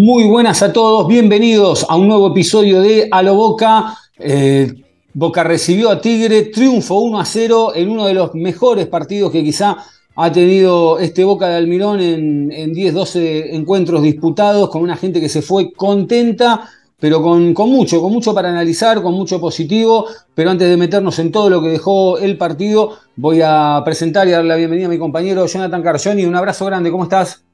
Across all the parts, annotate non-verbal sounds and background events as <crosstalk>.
Muy buenas a todos, bienvenidos a un nuevo episodio de A lo Boca. Eh, Boca recibió a Tigre, triunfo 1 a 0 en uno de los mejores partidos que quizá ha tenido este Boca de Almirón en, en 10, 12 encuentros disputados, con una gente que se fue contenta, pero con, con mucho, con mucho para analizar, con mucho positivo. Pero antes de meternos en todo lo que dejó el partido, voy a presentar y dar la bienvenida a mi compañero Jonathan Carcioni. Un abrazo grande, ¿cómo estás?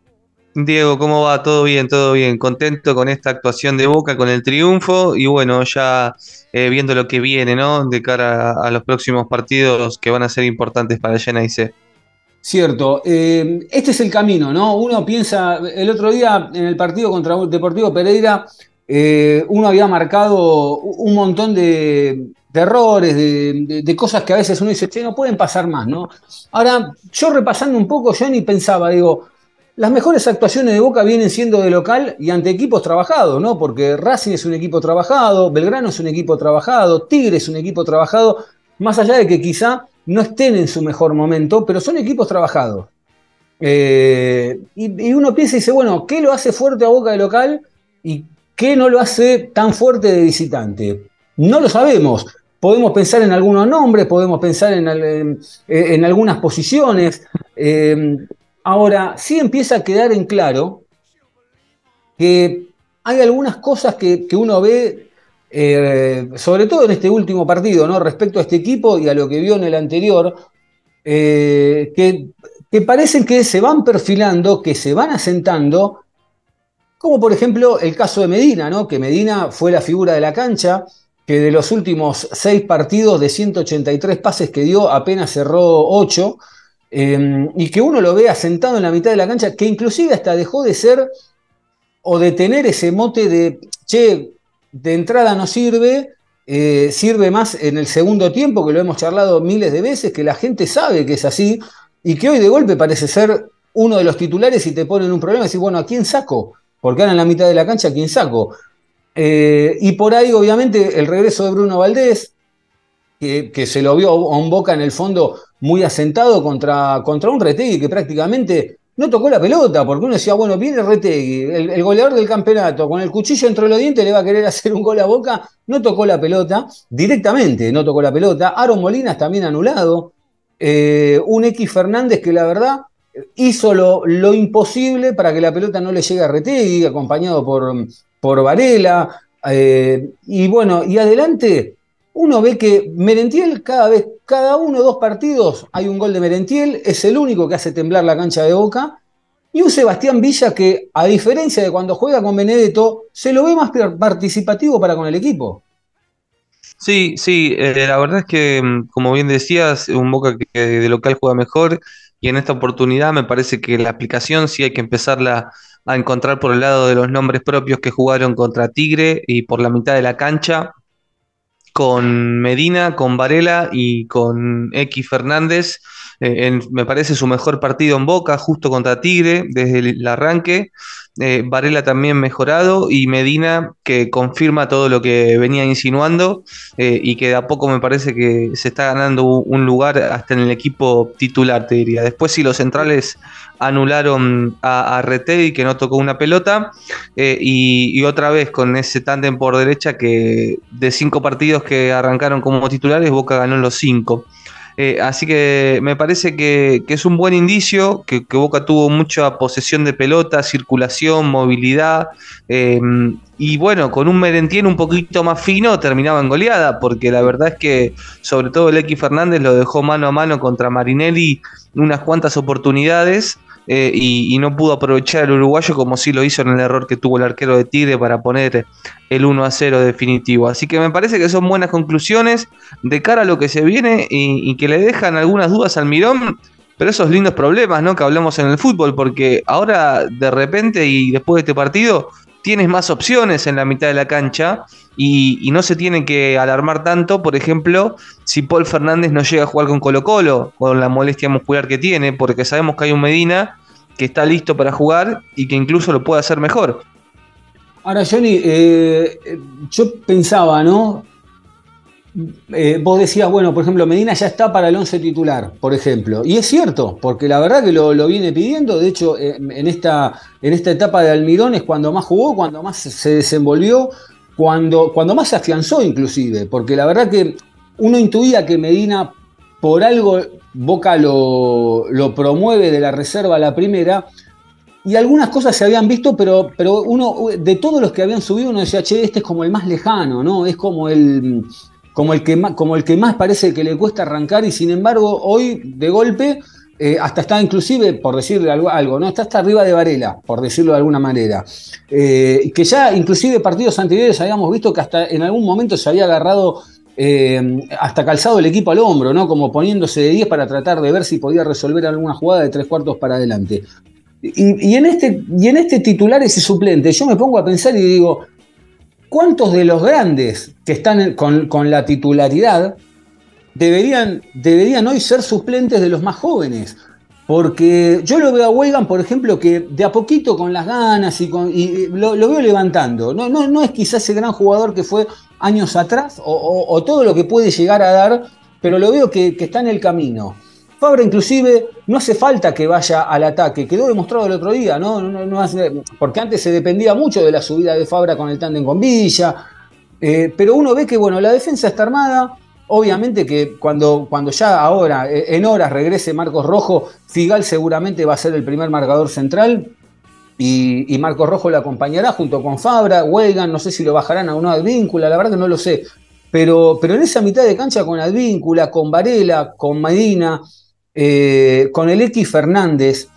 Diego, ¿cómo va? Todo bien, todo bien. Contento con esta actuación de Boca, con el triunfo y bueno, ya eh, viendo lo que viene, ¿no? De cara a, los próximos partidos que van a ser importantes para y C. Cierto, eh, este es el camino, ¿no? Uno piensa, el otro día en el partido contra Deportivo Pereira, eh, uno había marcado un montón de, errores, de, de- de cosas que a veces uno dice, che, no pueden pasar más, ¿no? Ahora, yo repasando un poco, yo ni pensaba, digo, las mejores actuaciones de Boca vienen siendo de local y ante equipos trabajados, ¿no? Porque Racing es un equipo trabajado, Belgrano es un equipo trabajado, Tigre es un equipo trabajado, más allá de que quizá no estén en su mejor momento, pero son equipos trabajados. Eh, y, uno piensa y dice, bueno, ¿qué lo hace fuerte a Boca de local y qué no lo hace tan fuerte de visitante? No lo sabemos. Podemos pensar en algunos nombres, podemos pensar en- en algunas posiciones. Eh, ahora, sí empieza a quedar en claro que hay algunas cosas que, que uno ve, eh, sobre todo en este último partido, ¿no? respecto a este equipo y a lo que vio en el anterior, eh, que, que parecen que se van perfilando, que se van asentando, como por ejemplo el caso de Medina, ¿no? que Medina fue la figura de la cancha, que de los últimos seis partidos de 183 pases que dio, apenas cerró 8, y que uno lo ve asentado en la mitad de la cancha, que inclusive hasta dejó de ser o de tener ese mote de, che, de entrada no sirve, eh, sirve más en el segundo tiempo, que lo hemos charlado miles de veces, que la gente sabe que es así, y que hoy de golpe parece ser uno de los titulares y te ponen un problema y decís, bueno, ¿a quién saco? Porque ahora en la mitad de la cancha, ¿a quién saco? Eh, y por ahí, obviamente, el regreso de Bruno Valdés, que, que se lo vio a un Boca en el fondo muy asentado contra, contra un Retegui que prácticamente no tocó la pelota, porque uno decía, bueno, viene Retegui, el, el goleador del campeonato, con el cuchillo entre los dientes le va a querer <laughs> hacer un gol a Boca, no tocó la pelota, directamente no tocó la pelota, Aaron Molinas también anulado, eh, un X Fernández que la verdad hizo lo, lo imposible para que la pelota no le llegue a Retegui, acompañado por, por Varela, eh, y bueno, y adelante uno ve que Merentiel cada vez, cada uno o dos partidos hay un gol de Merentiel, es el único que hace temblar la cancha de Boca, y un Sebastián Villa que, a diferencia de cuando juega con Benedetto, se lo ve más par- participativo para con el equipo. Sí, sí, eh, la verdad es que, mm, como bien decías, un Boca que de local juega mejor y en esta oportunidad me parece que la aplicación sí hay que empezarla a encontrar por el lado de los nombres propios que jugaron contra Tigre y por la mitad de la cancha. Con Medina, con Varela y con X Fernández. Eh, en- me parece su mejor partido en Boca, justo contra Tigre, desde el, arranque. Eh, Varela también mejorado y Medina que confirma todo lo que venía insinuando eh, y que de a poco me parece que se está ganando un lugar hasta en el equipo titular, te diría. Después si los centrales anularon a, a que no tocó una pelota eh, y, y otra vez con ese tándem por derecha que de cinco partidos que arrancaron como titulares, Boca ganó los cinco. Eh, así que me parece que, es un buen indicio, que, Boca tuvo mucha posesión de pelota, circulación, movilidad, eh, y bueno, con un Merentiel un poquito más fino terminaba en goleada, porque la verdad es que sobre todo el X Fernández lo dejó mano a mano contra Marinelli unas cuantas oportunidades. Eh, y, no pudo aprovechar el uruguayo como sí lo hizo en el error que tuvo el arquero de Tigre para poner el 1 a 0 definitivo. Así que me parece que son buenas conclusiones de cara a lo que se viene y, y que le dejan algunas dudas al Mirón pero esos lindos problemas, ¿no? Que hablamos en el fútbol, porque ahora de repente y después de este partido tienes más opciones en la mitad de la cancha y, no se tiene que alarmar tanto, por ejemplo, si Paul Fernández no llega a jugar con Colo Colo, con la molestia muscular que tiene, porque sabemos que hay un Medina que está listo para jugar y que incluso lo puede hacer mejor. Ahora, Johnny, eh, yo pensaba, ¿no? Eh, vos decías, bueno, por ejemplo, Medina ya está para el 11 titular, por ejemplo. Y es cierto, porque la verdad que lo, viene pidiendo. De hecho, en, esta, en esta etapa de Almirón es cuando más jugó, cuando más se desenvolvió, cuando, cuando más se afianzó inclusive. Porque la verdad que uno intuía que Medina, por algo, Boca lo, lo promueve de la reserva a la primera. Y algunas cosas se habían visto, pero, pero uno, de todos los que habían subido, uno decía, che, este es como el más lejano, ¿no? Es como el, como el, que más, como el que más parece que le cuesta arrancar y sin embargo hoy de golpe eh, hasta está inclusive, por decirle algo, algo, ¿no? Está hasta arriba de Varela, por decirlo de alguna manera. Eh, que ya inclusive partidos anteriores habíamos visto que hasta en algún momento se había agarrado eh, hasta calzado el equipo al hombro, ¿no? Como poniéndose de 10 para tratar de ver si podía resolver alguna jugada de tres cuartos para adelante. Y, en este, y en este titular ese suplente, yo me pongo a pensar y digo, ¿cuántos de los grandes que están con, la titularidad deberían, deberían hoy ser suplentes de los más jóvenes? Porque yo lo veo a Weigand, por ejemplo, que de a poquito con las ganas y, con, lo, veo levantando. No, es quizás ese gran jugador que fue años atrás o, todo lo que puede llegar a dar, pero lo veo que está en el camino. Fabra inclusive no hace falta que vaya al ataque, quedó demostrado el otro día, ¿no? porque antes se dependía mucho de la subida de Fabra con el tándem con Villa, eh, pero uno ve que bueno, la defensa está armada, obviamente que cuando, cuando ya ahora, eh, en horas, regrese Marcos Rojo, Figal seguramente va a ser el primer marcador central, y, Marcos Rojo le acompañará junto con Fabra, Weigan, no sé si lo bajarán a una Advíncula, la verdad no lo sé. Pero, pero en esa mitad de cancha con Advíncula, con Varela, con Medina, eh, con el X Fernández,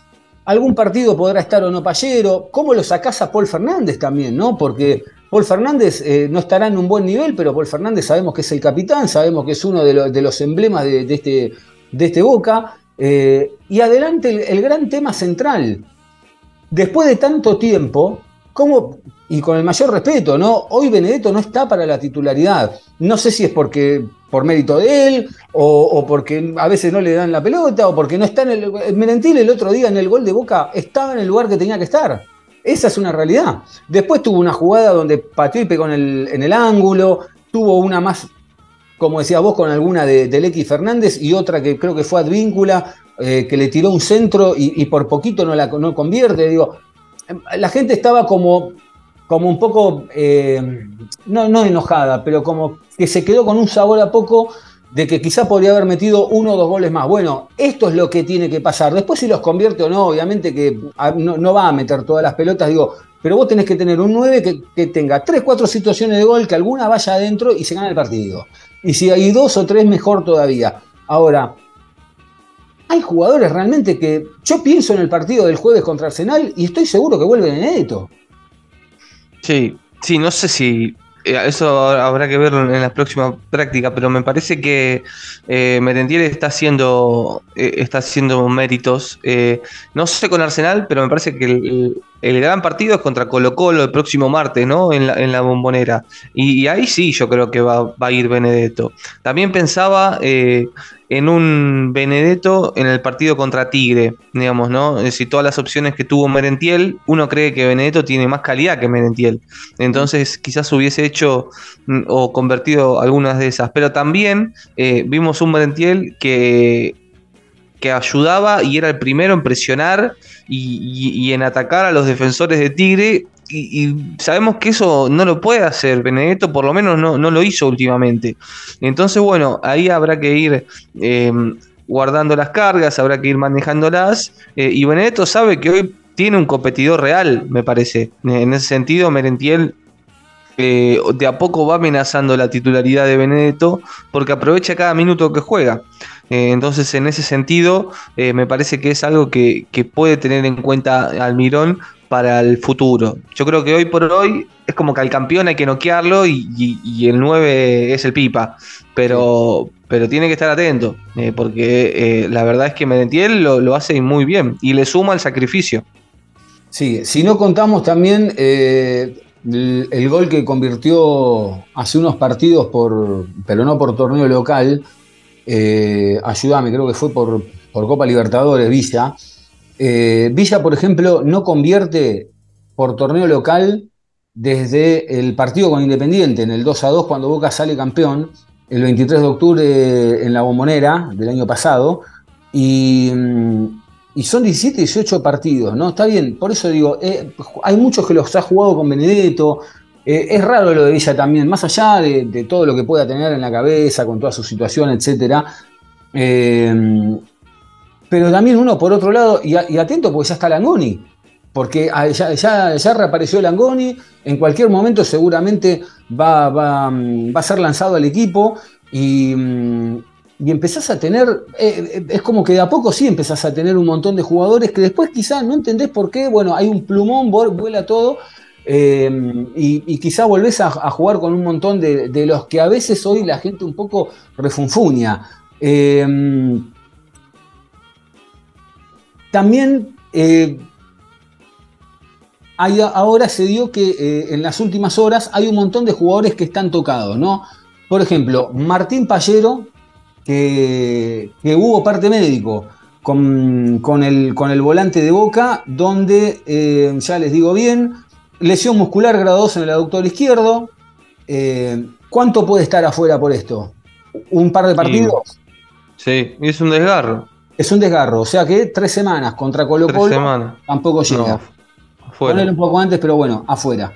algún partido podrá estar o no Pallero, ¿cómo lo sacás a Paul Fernández también, no? Porque Paul Fernández eh, no estará en un buen nivel, pero Paul Fernández sabemos que es el capitán, sabemos que es uno de, los emblemas de, este, de este Boca. Eh, y adelante el, gran tema central. Después de tanto tiempo, ¿cómo, y con el mayor respeto, ¿no? Hoy Benedetto no está para la titularidad. No sé si es porque por mérito de él, o, porque a veces no le dan la pelota, o porque no está en el. Merentil el otro día en el gol de Boca estaba en el lugar que tenía que estar. Esa es una realidad. Después tuvo una jugada donde pateó y pegó en el, en el ángulo, tuvo una más, como decías vos, con alguna de, del X Fernández y otra que creo que fue Advíncula, eh, que le tiró un centro y, por poquito no la no convierte. Digo, la gente estaba como como un poco, eh, no, no enojada, pero como que se quedó con un sabor a poco de que quizá podría haber metido uno o dos goles más. Bueno, esto es lo que tiene que pasar. Después si los convierte o no, obviamente que ah, no, va a meter todas las pelotas, digo, pero vos tenés que tener un 9 que, que tenga 3, 4 situaciones de gol, que alguna vaya adentro y se gana el partido. Y si hay dos o tres, mejor todavía. Ahora, hay jugadores realmente que yo pienso en el partido del jueves contra Arsenal y estoy seguro que vuelven en. Sí, sí, no sé si eh, eso habrá que verlo en la próxima práctica, pero me parece que eh, Merentiel está haciendo, eh, está haciendo méritos. Eh, no sé con Arsenal, pero me parece que el, gran partido es contra Colo Colo el próximo martes, ¿no? En la, en la bombonera. Y, ahí sí yo creo que va, va a ir Benedetto. También pensaba en un Benedetto en el partido contra Tigre, digamos, ¿no? Es decir, todas las opciones que tuvo Merentiel, uno cree que Benedetto tiene más calidad que Merentiel. Entonces, quizás hubiese hecho mm, o convertido algunas de esas. Pero también eh, vimos un Merentiel que, que ayudaba y era el primero en presionar y en atacar a los defensores de Tigre y, sabemos que eso no lo puede hacer Benedetto, por lo menos no, lo hizo últimamente. Entonces, bueno, ahí habrá que ir eh, guardando las cargas, habrá que ir manejándolas. Eh, y Benedetto sabe que hoy tiene un competidor real, me parece. En ese sentido, Merentiel eh, de a poco va amenazando la titularidad de Benedetto porque aprovecha cada minuto que juega. entonces, en ese sentido, me parece que es algo que, que, puede tener en cuenta Almirón para el futuro. Yo creo que hoy por hoy es como que al campeón hay que noquearlo y, el 9 es el pipa. Pero, pero tiene que estar atento, eh, porque eh, la verdad es que Merentiel lo, lo, hace muy bien y le suma el sacrificio. Sí, si no contamos también eh, el, el, gol que convirtió hace unos partidos, por, pero no por torneo local, ayúdame, creo que fue por, por Copa Libertadores, Villa. Villa, por ejemplo, no convierte por torneo local desde el partido con Independiente, en el 2 a 2, cuando Boca sale campeón, el 23 de octubre en la bombonera del año pasado, y, y son 17, 18 partidos, ¿no? Está bien, por eso digo, eh, hay muchos que los ha jugado con Benedetto, eh, es raro lo de Villa también, más allá de, de, todo lo que pueda tener en la cabeza, con toda su situación, etc. Eh, pero también uno, por otro lado, y, atento porque ya está Langoni, porque ya, ya, ya, reapareció Langoni, en cualquier momento seguramente va, va, va a ser lanzado al equipo y, y empezás a tener, eh, es como que de a poco sí empezás a tener un montón de jugadores que después quizás no entendés por qué, bueno, hay un plumón, vuela todo. Eh, y, y, quizá volvés a, jugar con un montón de, de, los que a veces hoy la gente un poco refunfuña. Eh, también eh, hay, ahora se dio que eh, en las últimas horas hay un montón de jugadores que están tocados, ¿no? Por ejemplo, Martín Pallero, que, que hubo parte médico con, con, el, con, el, volante de boca, donde, eh, ya les digo bien, lesión muscular grado 2 en el aductor izquierdo. Eh, ¿Cuánto puede estar afuera por esto? ¿Un par de partidos? Sí es un desgarro. Es un desgarro, o sea que tres semanas contra Colo Colo tampoco llega. No. Un poco antes, pero bueno, afuera.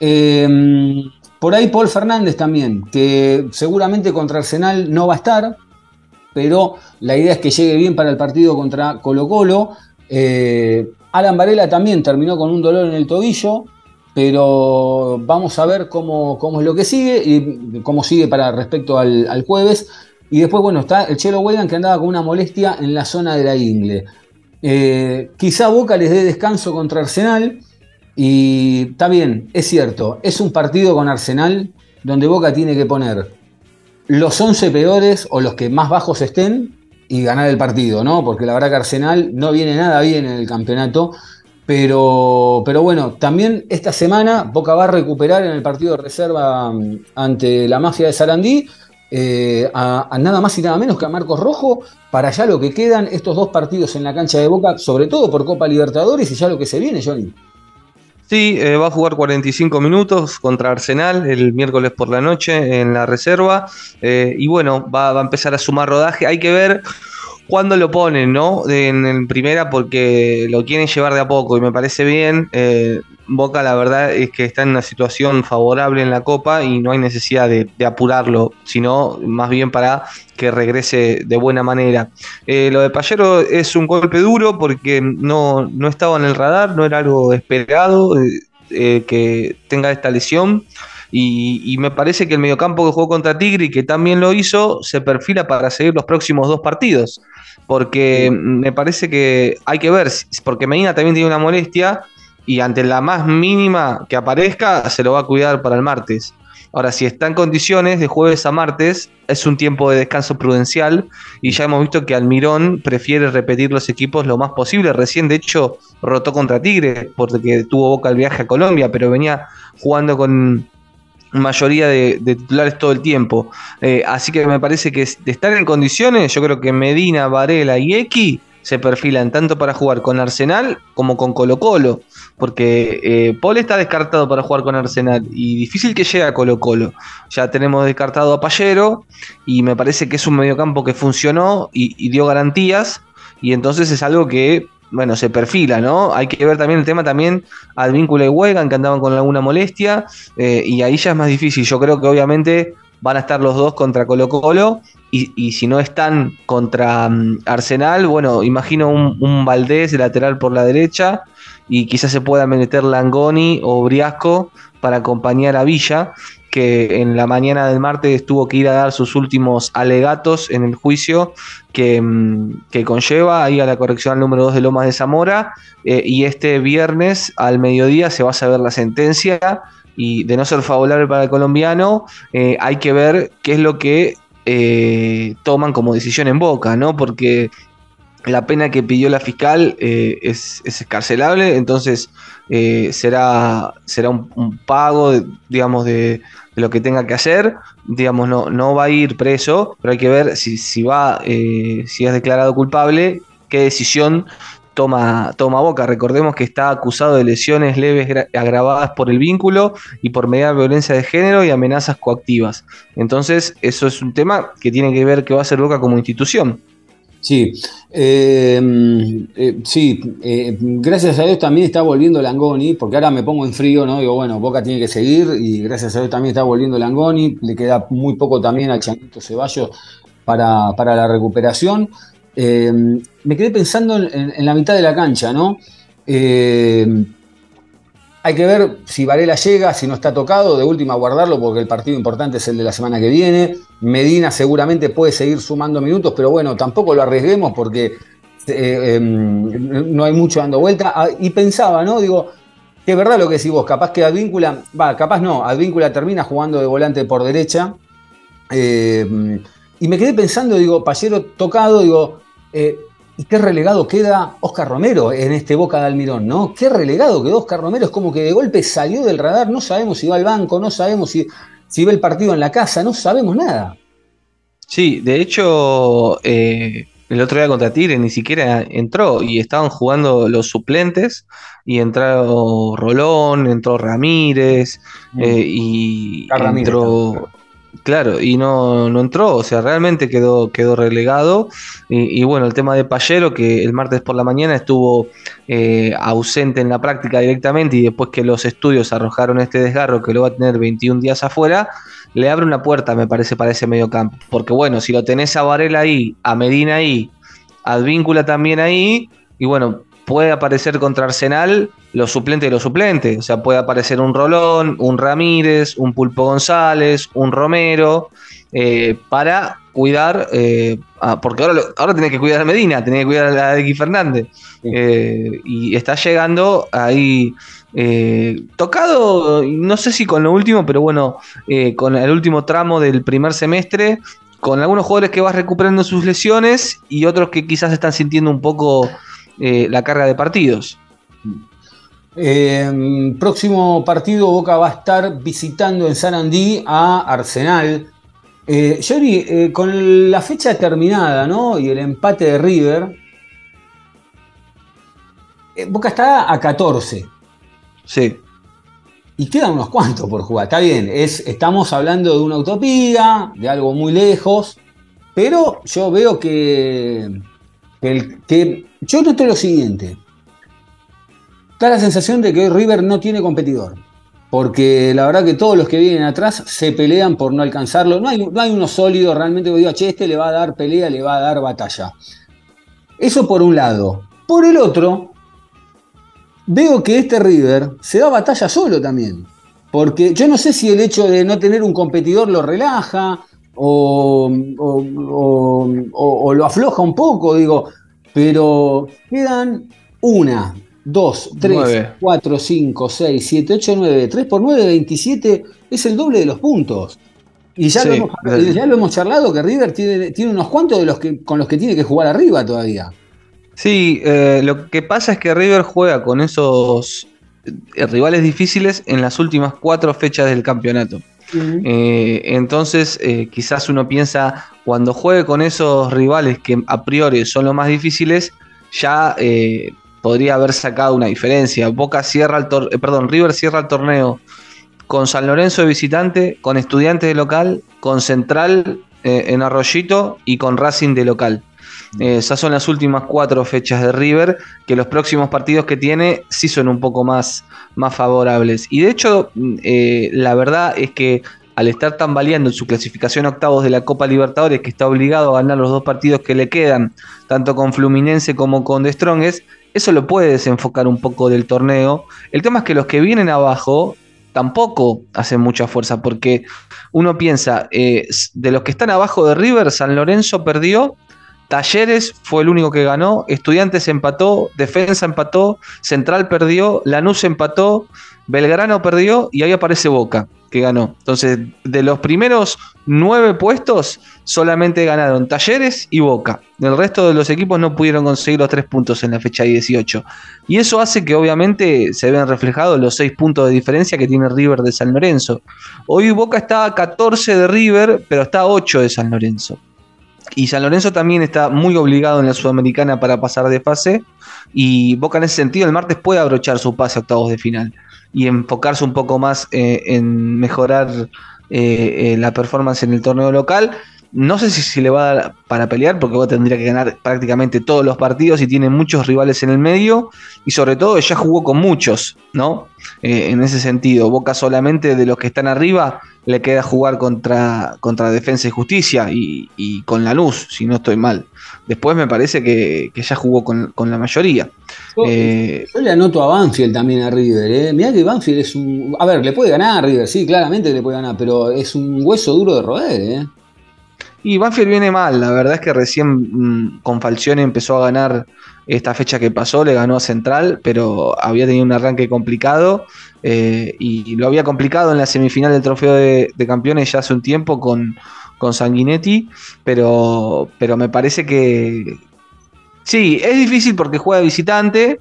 Eh, por ahí Paul Fernández también, que seguramente contra Arsenal no va a estar, pero la idea es que llegue bien para el partido contra Colo Colo. Eh, Alan Varela también terminó con un dolor en el tobillo, pero vamos a ver cómo, cómo es lo que sigue y cómo sigue para respecto al, al jueves. Y después, bueno, está el Chelo Wedan que andaba con una molestia en la zona de la ingle. Eh, quizá Boca les dé descanso contra Arsenal y está bien, es cierto, es un partido con Arsenal donde Boca tiene que poner los 11 peores o los que más bajos estén y ganar el partido, ¿no? Porque la verdad que Arsenal no viene nada bien en el campeonato, pero, pero bueno, también esta semana Boca va a recuperar en el partido de reserva mm, ante la mafia de Sarandí eh, a, nada más y nada menos que a Marcos Rojo para ya lo que quedan estos dos partidos en la cancha de Boca, sobre todo por Copa Libertadores y ya lo que se viene, Johnny. Sí, eh, va a jugar 45 minutos contra Arsenal el miércoles por la noche en la reserva. Eh, y bueno, va, a empezar a sumar rodaje. Hay que ver cuándo lo ponen, ¿no? En, en, primera porque lo quieren llevar de a poco y me parece bien. Eh, Boca la verdad es que está en una situación favorable en la Copa y no hay necesidad de, de apurarlo, sino más bien para que regrese de buena manera. Eh, lo de Payero es un golpe duro porque no, no estaba en el radar, no era algo esperado eh, eh, que tenga esta lesión. Y, me parece que el mediocampo que jugó contra Tigre y que también lo hizo, se perfila para seguir los próximos dos partidos. Porque me parece que hay que ver, porque Medina también tiene una molestia y ante la más mínima que aparezca, se lo va a cuidar para el martes. Ahora, si está en condiciones de jueves a martes, es un tiempo de descanso prudencial y ya hemos visto que Almirón prefiere repetir los equipos lo más posible. Recién, de hecho, rotó contra Tigre porque tuvo boca el viaje a Colombia, pero venía jugando con mayoría de, titulares todo el tiempo. Eh, así que me parece que de estar en condiciones, yo creo que Medina, Varela y X se perfilan tanto para jugar con Arsenal como con Colo Colo, porque eh, Paul está descartado para jugar con Arsenal y difícil que llegue a Colo Colo. Ya tenemos descartado a Payero y me parece que es un mediocampo que funcionó y dio garantías y entonces es algo que bueno, se perfila, ¿no? Hay que ver también el tema también al vínculo de Wegan, que andaban con alguna molestia, eh, y ahí ya es más difícil. Yo creo que obviamente van a estar los dos contra Colo Colo, y, y si no están contra um, Arsenal, bueno, imagino un, un, Valdés lateral por la derecha, y quizás se pueda meter Langoni o Briasco para acompañar a Villa, que en la mañana del martes tuvo que ir a dar sus últimos alegatos en el juicio que, que conlleva ahí a la corrección número 2 de Lomas de Zamora. Eh, y este viernes al mediodía se va a saber la sentencia. Y de no ser favorable para el colombiano, eh, hay que ver qué es lo que eh, toman como decisión en boca, ¿no? Porque la pena que pidió la fiscal es, es, escarcelable, entonces será, será un, pago, digamos, de, lo que tenga que hacer. Digamos, no, no va a ir preso, pero hay que ver si, si va, si es declarado culpable, qué decisión toma, toma boca. Recordemos que está acusado de lesiones leves agravadas por el vínculo y por medida de violencia de género y amenazas coactivas. Entonces, eso es un tema que tiene que ver qué va a hacer Boca como institución. Sí, eh, eh, sí, eh, gracias a Dios también está volviendo Langoni, porque ahora me pongo en frío, ¿no? Digo, bueno, Boca tiene que seguir y gracias a Dios también está volviendo Langoni, le queda muy poco también al Chanito Ceballos para, para la recuperación. Eh, me quedé pensando en, la mitad de la cancha, ¿no? Eh, hay que ver si Varela llega, si no está tocado, de última guardarlo porque el partido importante es el de la semana que viene. Medina seguramente puede seguir sumando minutos, pero bueno, tampoco lo arriesguemos porque eh, em, no hay mucho dando vuelta. Ah, y pensaba, ¿no? Digo, que es verdad lo que decís vos, capaz que Advíncula, va, capaz no, Advíncula termina jugando de volante por derecha. y me quedé pensando, digo, Pallero tocado, digo, eh, ¿Y qué relegado queda Oscar Romero en este Boca de Almirón, no? Qué relegado quedó Oscar Romero, es como que de golpe salió del radar, no sabemos si va al banco, no sabemos si, si ve el partido en la casa, no sabemos nada. Sí, de hecho, eh, el otro día contra Tigre ni siquiera entró y estaban jugando los suplentes y entró Rolón, entró Ramírez mm. eh, y entró... Claro, y no, no, entró, o sea, realmente quedó, quedó relegado. Y, bueno, el tema de Payero, que el martes por la mañana estuvo eh, ausente en la práctica directamente y después que los estudios arrojaron este desgarro que lo va a tener 21 días afuera, le abre una puerta, me parece, para ese medio campo. Porque bueno, si lo tenés a Varela ahí, a Medina ahí, a Advíncula también ahí, y bueno, puede aparecer contra Arsenal los suplentes de los suplentes. O sea, puede aparecer un Rolón, un Ramírez, un Pulpo González, un Romero, eh, para cuidar, eh, porque ahora, ahora tenés que cuidar a Medina, tenés que cuidar a X Fernández. Eh, y está llegando ahí tocado, no sé si con lo último, pero bueno, con el último tramo del primer semestre, con algunos jugadores que vas recuperando sus lesiones y otros que quizás están sintiendo un poco eh, la carga de partidos. Eh, próximo partido, Boca va a estar visitando en San Andí a Arsenal. Eh, eh, con la fecha terminada ¿no? y el empate de River, Boca está a 14. Sí. Y quedan unos cuantos por jugar. Está bien, es, estamos hablando de una utopía, de algo muy lejos, pero yo veo que, que yo noto lo siguiente. Da la sensación de que hoy River no tiene competidor. Porque la verdad que todos los que vienen atrás se pelean por no alcanzarlo. No hay, no hay uno sólido realmente que diga, che, este le va a dar pelea, le va a dar batalla. Eso por un lado. Por el otro, veo que este River se da batalla solo también. Porque yo no sé si el hecho de no tener un competidor lo relaja o, o lo afloja un poco. Digo, pero quedan una, dos, tres, cuatro, cinco, seis, siete, ocho, nueve. Tres por nueve, 27 es el doble de los puntos. Y ya, lo, hemos, charlado que River tiene, tiene, unos cuantos de los que, con los que tiene que jugar arriba todavía. Sí, eh, lo que pasa es que River juega con esos eh, rivales difíciles en las últimas cuatro fechas del campeonato. Eh, entonces, eh, quizás uno piensa, cuando juegue con esos rivales que a priori son los más difíciles, ya eh, podría haber sacado una diferencia. Boca cierra el perdón, River cierra el torneo con San Lorenzo de visitante, con Estudiantes de local, con Central en Arroyito y con Racing de local. Esas son las últimas cuatro fechas de River, que los próximos partidos que tiene sí son un poco más, más favorables. Y de hecho, mm, eh, la verdad es que al estar tambaleando en su clasificación octavos de la Copa Libertadores, que está obligado a ganar los dos partidos que le quedan, tanto con Fluminense como con The Strongest, eso lo puede desenfocar un poco del torneo. El tema es que los que vienen abajo tampoco hacen mucha fuerza, porque uno piensa, eh, de los que están abajo de River, San Lorenzo perdió Talleres fue el único que ganó, Estudiantes empató, Defensa empató, Central perdió, Lanús empató, Belgrano perdió y ahí aparece Boca. que ganó. Entonces, de los primeros nueve puestos, solamente ganaron Talleres y Boca. El resto de los equipos no pudieron conseguir los tres puntos en la fecha 18. Y eso hace que obviamente se vean reflejados los seis puntos de diferencia que tiene River de San Lorenzo. Hoy Boca está a 14 de River, pero está a 8 de San Lorenzo. Y San Lorenzo también está muy obligado en la Sudamericana para pasar de fase. Y Boca en ese sentido el martes puede abrochar su pase a octavos de final y enfocarse un poco más eh, en mejorar eh, eh, la performance en el torneo local. No sé si, si le va a dar para pelear, porque Boca tendría que ganar prácticamente todos los partidos y tiene muchos rivales en el medio. Y sobre todo, ya jugó con muchos, ¿no? en ese sentido, Boca solamente de los que están arriba le queda jugar contra, contra Defensa y Justicia y, y con Lanús, si no estoy mal. Después me parece que, que ya jugó con, con la mayoría. Yo, Eh, yo le anoto a Banfield también a River. ¿eh? Mirá que Banfield es un. A ver, le puede ganar a River, sí, claramente le puede ganar, pero es un hueso duro de roer. ¿eh? Y Banfield viene mal, la verdad es que recién mm, con Falcione empezó a ganar esta fecha que pasó, le ganó a Central, pero había tenido un arranque complicado eh, y lo había complicado en la semifinal del Trofeo de, Campeones ya hace un tiempo con, con Sanguinetti, pero, pero me parece que sí, es difícil porque juega visitante,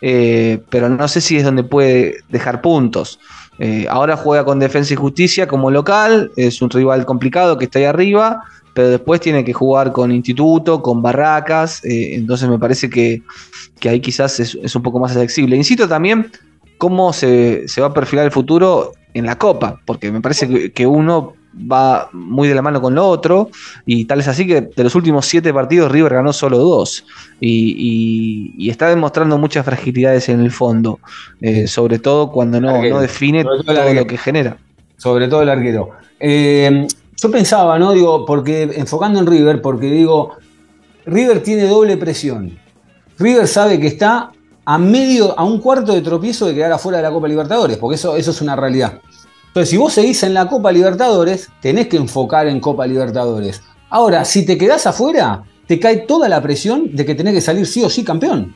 eh, pero no sé si es donde puede dejar puntos. Eh, ahora juega con Defensa y Justicia como local, es un rival complicado que está ahí arriba, pero después tiene que jugar con Instituto, con Barracas, eh, entonces me parece que, que ahí quizás es, es, un poco más accesible. Insisto también cómo se, se, va a perfilar el futuro en la Copa, porque me parece que, que uno va muy de la mano con lo otro, y tal es así que de los últimos siete partidos River ganó solo dos, y, y, y está demostrando muchas fragilidades en el fondo, eh, sobre todo cuando no, no define todo, todo lo que genera. Sobre todo el arquero. Eh, yo pensaba, ¿no? Digo, porque enfocando en River, porque digo, River tiene doble presión. River sabe que está a medio, a un cuarto de tropiezo de quedar afuera de la Copa Libertadores, porque eso, eso es una realidad. Entonces, si vos seguís en la Copa Libertadores, tenés que enfocar en Copa Libertadores. Ahora, si te quedás afuera, te cae toda la presión de que tenés que salir sí o sí campeón.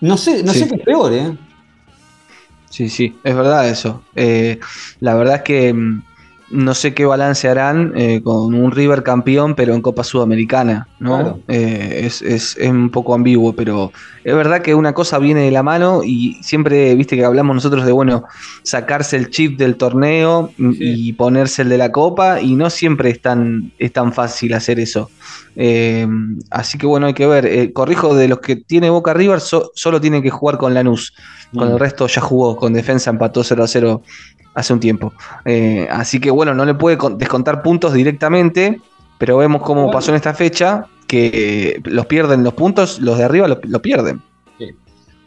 No sé, no sí. sé qué es peor, ¿eh? Sí, sí, es verdad eso. Eh, la verdad es que mm, no sé qué balance harán eh, con un River campeón, pero en Copa Sudamericana, ¿no? Claro. Eh, es, es, es, un poco ambiguo, pero es verdad que una cosa viene de la mano y siempre, viste que hablamos nosotros de, bueno, sacarse el chip del torneo sí. y ponerse el de la Copa, y no siempre es tan, es tan fácil hacer eso. Eh, así que bueno, hay que ver. Eh, corrijo, de los que tiene Boca River, so, solo tiene que jugar con Lanús. Con mm. el resto ya jugó, con defensa empató 0 a 0 hace un tiempo. Eh, así que bueno, no le puede descontar puntos directamente, pero vemos cómo bueno. pasó en esta fecha, que los pierden los puntos, los de arriba lo, lo pierden. Sí.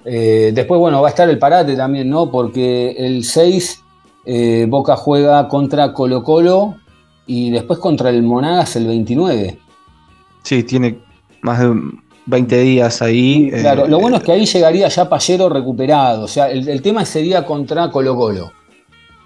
Eh, después, bueno, va a estar el parate también, ¿no? Porque el 6 eh, Boca juega contra Colo Colo y después contra el Monagas el 29. Sí, tiene más de 20 días ahí. Claro, eh, lo bueno es que ahí llegaría ya Pallero recuperado. O sea, el, el tema sería contra Colo Colo.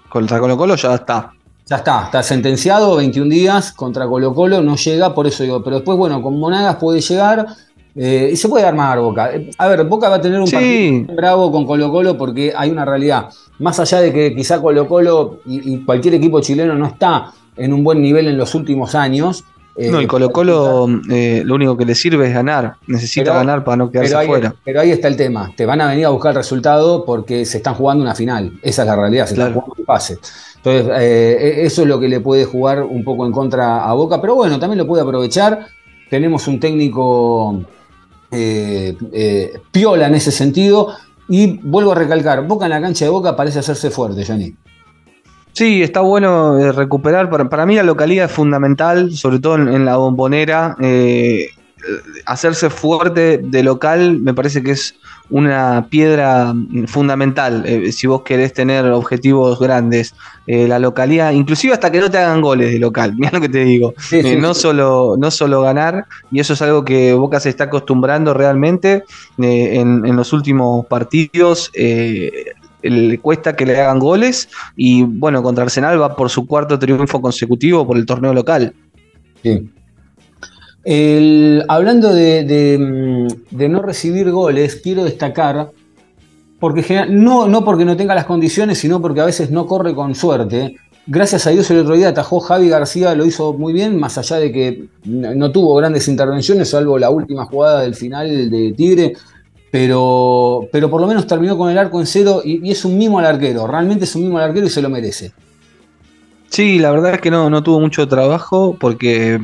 Contra Colo Colo ya está. Ya está, está sentenciado, 21 días contra Colo Colo, no llega, por eso digo, pero después, bueno, con Monagas puede llegar eh, y se puede armar Boca. A ver, Boca va a tener un sí. partido bravo con Colo Colo porque hay una realidad. Más allá de que quizá Colo Colo y, y cualquier equipo chileno no está en un buen nivel en los últimos años, eh, no, y Colo Colo eh, lo único que le sirve es ganar. Necesita pero, ganar para no quedarse pero ahí, fuera. Pero ahí está el tema. Te van a venir a buscar el resultado porque se están jugando una final. Esa es la realidad. Se claro. están jugando un pase. Entonces, eh, eso es lo que le puede jugar un poco en contra a Boca. Pero bueno, también lo puede aprovechar. Tenemos un técnico eh, piola en ese sentido. Y vuelvo a recalcar, Boca en la cancha de Boca parece hacerse fuerte, Johnny. Sí, está bueno eh, recuperar. Para, para, mí la localidad es fundamental, sobre todo en, en la bombonera. Eh, hacerse fuerte de local me parece que es una piedra fundamental eh, si vos querés tener objetivos grandes. Eh, la localidad, inclusive hasta que no te hagan goles de local, <laughs> mira lo que te digo. Sí, sí, eh, no, sí. Solo, no solo ganar, y eso es algo que Boca se está acostumbrando realmente en, en, los últimos partidos le cuesta que le hagan goles y bueno, contra Arsenal va por su cuarto triunfo consecutivo por el torneo local. El, hablando de, no recibir goles, quiero destacar, porque no, no porque no tenga las condiciones, sino porque a veces no corre con suerte, Gracias a Dios el otro día atajó Javi García, lo hizo muy bien, más allá de que no, tuvo grandes intervenciones, salvo la última jugada del final de Tigre, pero, pero por lo menos terminó con el arco en cero y, es un mimo al arquero, realmente es un mimo al arquero y se lo merece. Sí, la verdad es que no, no tuvo mucho trabajo porque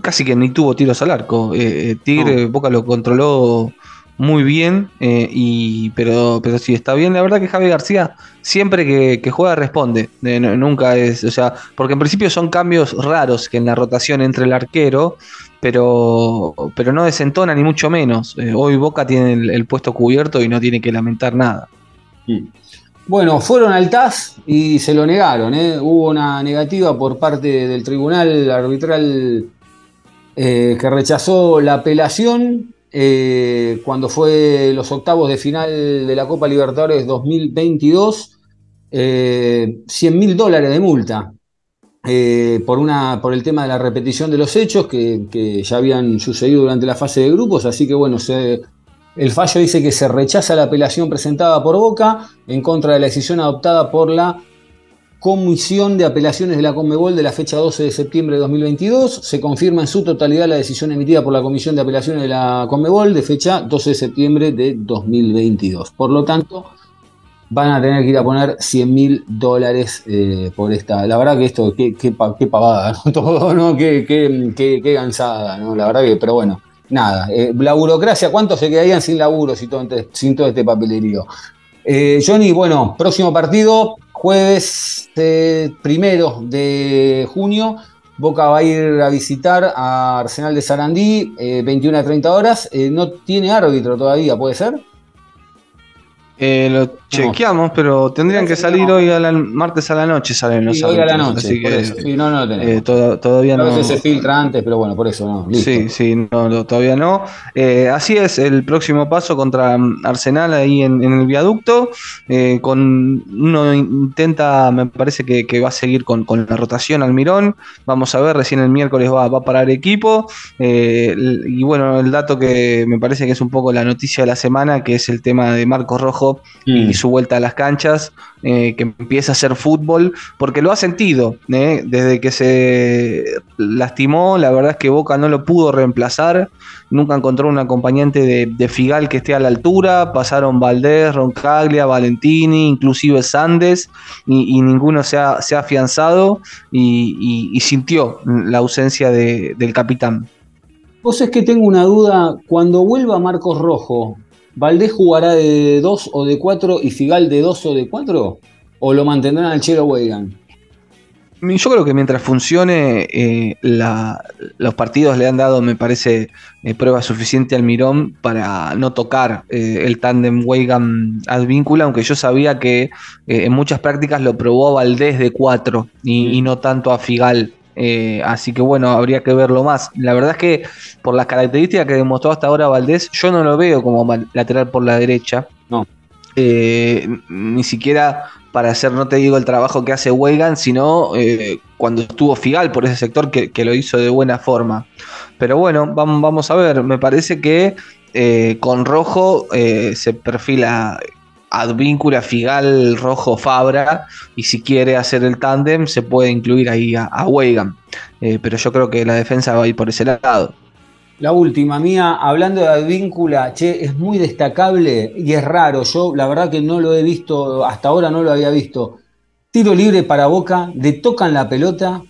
casi que ni tuvo tiros al arco. Eh, eh, Tigre, Boca lo controló muy bien, eh, y, pero, pero sí está bien. La verdad que Javi García siempre que, juega responde. nunca es, o sea, porque en principio son cambios raros que en la rotación entre el arquero, pero, pero no desentona ni mucho menos. Eh, hoy Boca tiene el, puesto cubierto y no tiene que lamentar nada. Bueno, fueron al TAS y se lo negaron. ¿eh? Hubo una negativa por parte del tribunal arbitral que rechazó la apelación eh, cuando fue los octavos de final de la Copa Libertadores 2022, 100 eh, mil dólares de multa eh, por, una, por el tema de la repetición de los hechos que, ya habían sucedido durante la fase de grupos, así que bueno, el fallo dice que se rechaza la apelación presentada por Boca en contra de la decisión adoptada por la Comisión de Apelaciones de la Conmebol de la fecha 12 de septiembre de 2022. Se confirma en su totalidad la decisión emitida por la Comisión de Apelaciones de la Conmebol de fecha 12 de septiembre de 2022. Por lo tanto, van a tener que ir a poner 100 mil dólares eh, por esta. La verdad que esto, qué, qué, pavada, ¿no? <laughs> Todo, ¿no? Qué, qué, cansada, ¿no? La verdad que, pero bueno, nada. Eh, la burocracia, ¿cuántos se quedarían sin laburo sin todo, sin todo este papelerío? Eh, Johnny, bueno, próximo partido, Jueves eh, primero de junio, Boca va a ir a visitar a Arsenal de Sarandí, 21 eh, a 30 horas. Eh, no tiene árbitro todavía, ¿puede ser? Eh, lo chequeamos, pero tendrían que salir hoy al martes a la noche, salen los hoy a la noche, así que sí, no, no lo tenemos. Eh, todavía no. A veces se filtra antes, pero bueno, por eso no. Sí, sí, no, todavía no. Eh, así es el próximo paso contra Arsenal ahí en, el viaducto. con uno intenta, me parece que, va a seguir con, la rotación al Mirón. Vamos a ver, recién el miércoles va, va a parar equipo. y bueno, el dato que me parece que es un poco la noticia de la semana, que es el tema de Marcos Rojo y mm. Su vuelta a las canchas, eh, que empieza a hacer fútbol, porque lo ha sentido, ¿eh? desde que se lastimó, la verdad es que Boca no lo pudo reemplazar, nunca encontró un acompañante de, Figal que esté a la altura, pasaron Valdés, Roncaglia, Valentini, inclusive Sandes, y, ninguno se ha, se ha afianzado y, sintió la ausencia del capitán. Vos es que tengo una duda, cuando vuelva Marcos Rojo, ¿Valdés jugará de 2 o de 4 y Figal de 2 o de 4? ¿O lo mantendrán al Chero Weigan? Yo creo que mientras funcione, eh, los partidos le han dado, me parece, eh, prueba suficiente al Mirón para no tocar eh, el tándem Weigan-Advíncula, aunque yo sabía que en muchas prácticas lo probó Valdés de 4 y, y, no tanto a Figal. Eh, así que bueno, habría que verlo más. La verdad es que por las características que demostró hasta ahora Valdés, yo no lo veo como lateral por la derecha. No. Eh, ni siquiera para hacer, no te digo el trabajo que hace Weigand, sino eh, cuando estuvo Figal por ese sector que, lo hizo de buena forma. Pero bueno, vamos, vamos a ver. Me parece que con Rojo se perfila Advíncula, Figal, Rojo, Fabra, y si quiere hacer el tándem se puede incluir ahí a, a eh, pero yo creo que la defensa va a ir por ese lado. La última mía, hablando de Advíncula, che, es muy destacable y es raro. Yo la verdad que no lo he visto, hasta ahora no lo había visto. Tiro libre para Boca, le tocan la pelota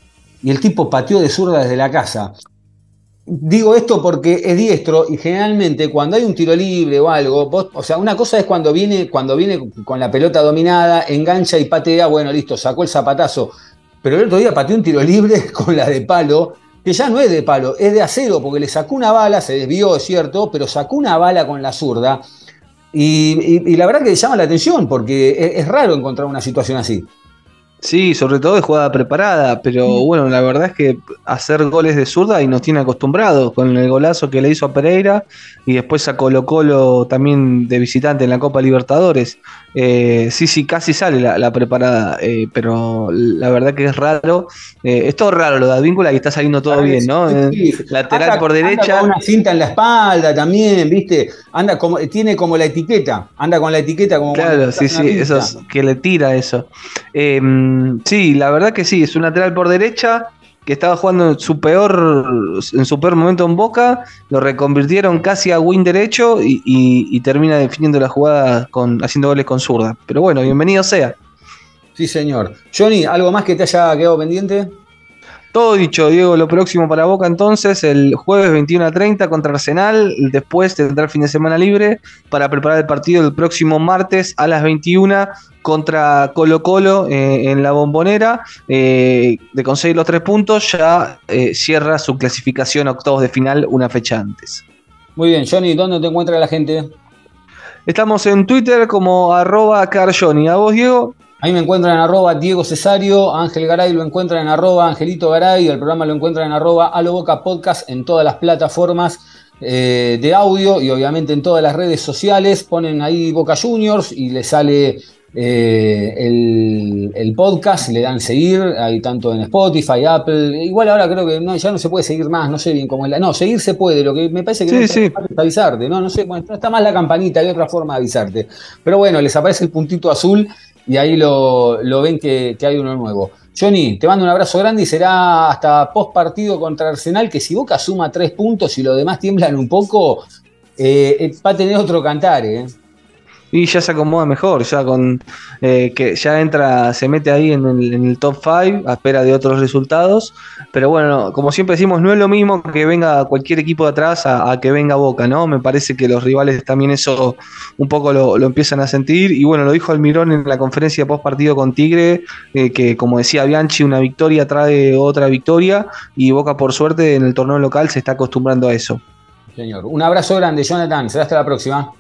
y el tipo pateó de zurda desde la casa. Digo esto porque es diestro y generalmente cuando hay un tiro libre o algo, o sea, una cosa es cuando viene, cuando viene con la pelota dominada, engancha y patea, bueno, listo, sacó el zapatazo. Pero el otro día pateó un tiro libre <laughs> con la de palo, que ya no es de palo, es de acero, porque le sacó una bala, se desvió, es cierto, pero sacó una bala con la zurda. Y, la verdad que llama la atención, porque es raro encontrar una situación así. Sí, sobre todo de jugada preparada, pero bueno, la verdad es que hacer goles de zurda y nos tiene acostumbrados con el golazo que le hizo a Pereira y después a Colo Colo también de visitante en la Copa Libertadores. Eh, sí, sí, casi sale la, preparada, eh, pero la verdad que es raro. Eh, es todo raro lo de Advíncula y está saliendo todo bien, ¿no? Lateral por derecha. Anda una cinta en la espalda también, ¿viste? Anda como, tiene como la etiqueta, anda con la etiqueta como. Claro, sí, sí, eso que le tira eso. Em, sí, la verdad que sí, es un lateral por derecha que estaba jugando en su peor, en su peor momento en Boca, lo reconvirtieron casi a win derecho y, y termina definiendo la jugada con, haciendo goles con zurda. Pero bueno, bienvenido sea. Sí, señor. Johnny, ¿algo más que te haya quedado pendiente? Todo dicho, Diego, lo próximo para Boca entonces, el jueves 21 a 30 contra Arsenal, después tendrá el fin de semana libre para preparar el partido el próximo martes a las 21 contra Colo Colo eh, en la bombonera. Eh, de conseguir los tres puntos, ya eh, cierra su clasificación a octavos de final una fecha antes. Muy bien, Johnny, ¿dónde te encuentra la gente? Estamos en Twitter como arroba carjohnny. ¿A vos, Diego? Ahí me encuentran en arroba Diego Cesario, Ángel Garay lo encuentran en arroba Angelito Garay, el programa lo encuentran en arroba Aloboca Podcast en todas las plataformas eh, de audio y obviamente en todas las redes sociales. Ponen ahí Boca Juniors y le sale eh, el, podcast, le dan seguir, ahí tanto en Spotify, Apple. Igual ahora creo que ya no se puede seguir más, no sé bien cómo es la. No, seguir se puede, lo que me parece que no sí. es avisarte, ¿no? No sé, bueno, no está más la campanita, hay otra forma de avisarte. Pero bueno, les aparece el puntito azul y ahí lo, ven que, hay uno nuevo. Johnny, te mando un abrazo grande y será hasta post partido contra Arsenal, que si Boca suma tres puntos y los demás tiemblan un poco, eh, eh, va a tener otro cantar, ¿eh? Y ya se acomoda mejor, ya con eh, que ya entra, se mete ahí en el, top 5 a espera de otros resultados. Pero bueno, como siempre decimos, no es lo mismo que venga cualquier equipo de atrás a, que venga Boca, ¿no? Me parece que los rivales también eso un poco lo, empiezan a sentir. Y bueno, lo dijo Almirón en la conferencia post partido con Tigre, eh, que como decía Bianchi, una victoria trae otra victoria. Y Boca, por suerte, en el torneo local se está acostumbrando a eso. Señor, un abrazo grande, Jonathan. Será hasta la próxima.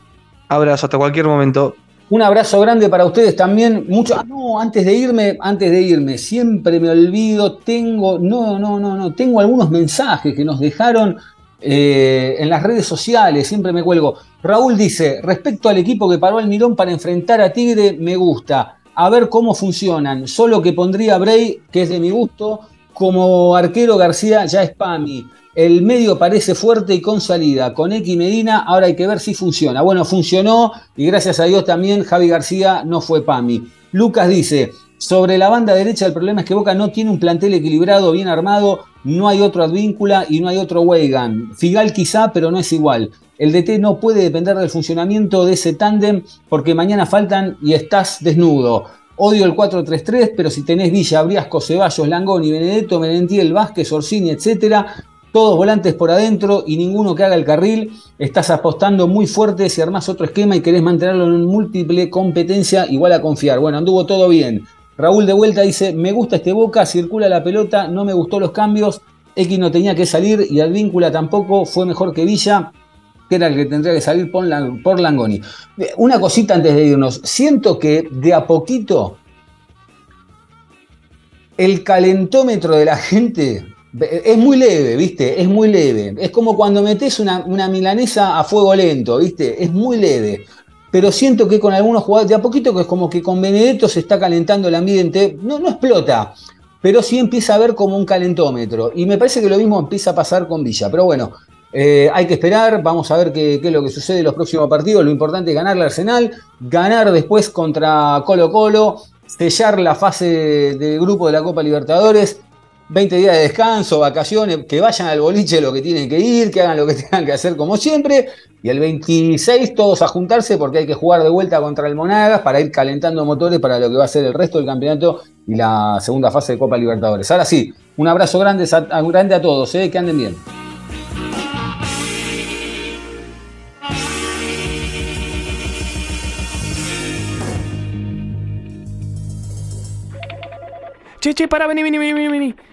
Abrazo, hasta cualquier momento. Un abrazo grande para ustedes también. Mucho. Ah, no, antes de irme, antes de irme, siempre me olvido. Tengo, no, no, no, no. Tengo algunos mensajes que nos dejaron eh, en las redes sociales. Siempre me cuelgo. Raúl dice: respecto al equipo que paró al Mirón para enfrentar a Tigre, me gusta. A ver cómo funcionan. Solo que pondría Bray, que es de mi gusto. Como arquero García ya es Pami. El medio parece fuerte y con salida. Con X Medina, ahora hay que ver si funciona. Bueno, funcionó y gracias a Dios también Javi García no fue PAMI. Lucas dice, sobre la banda derecha el problema es que Boca no tiene un plantel equilibrado, bien armado, no hay otro Advíncula y no hay otro Weigan. Figal quizá, pero no es igual. El DT no puede depender del funcionamiento de ese tándem porque mañana faltan y estás desnudo. Odio el 4-3-3, pero si tenés Villa, Briasco, Ceballos, Langoni, Benedetto, Menentiel, Vázquez, Orsini, etcétera, todos volantes por adentro y ninguno que haga el carril, estás apostando muy fuerte si armás otro esquema y querés mantenerlo en múltiple competencia, igual a confiar. Bueno, anduvo todo bien. Raúl de vuelta dice, me gusta este Boca, circula la pelota, no me gustó los cambios, X no tenía que salir y Advíncula tampoco, fue mejor que Villa, que era el que tendría que salir por, por Langoni. Una cosita antes de irnos, siento que de a poquito el calentómetro de la gente es muy leve, ¿viste? Es muy leve. Es como cuando metes una, milanesa a fuego lento, ¿viste? Es muy leve. Pero siento que con algunos jugadores, de a poquito que es como que con Benedetto se está calentando el ambiente. No, no explota, pero sí empieza a ver como un calentómetro. Y me parece que lo mismo empieza a pasar con Villa. Pero bueno, eh, hay que esperar, vamos a ver qué, qué, es lo que sucede en los próximos partidos. Lo importante es ganar el Arsenal, ganar después contra Colo Colo, sellar la fase de grupo de la Copa Libertadores 20 días de descanso, vacaciones, que vayan al boliche lo que tienen que ir, que hagan lo que <laughs> tengan que hacer como siempre. Y el 26 todos a juntarse porque hay que jugar de vuelta contra el Monagas para ir calentando motores para lo que va a ser el resto del campeonato y la segunda fase de Copa Libertadores. Ahora sí, un abrazo grande, grande a todos, eh, que anden bien. Che, che, para, vení, vení, vení, vení.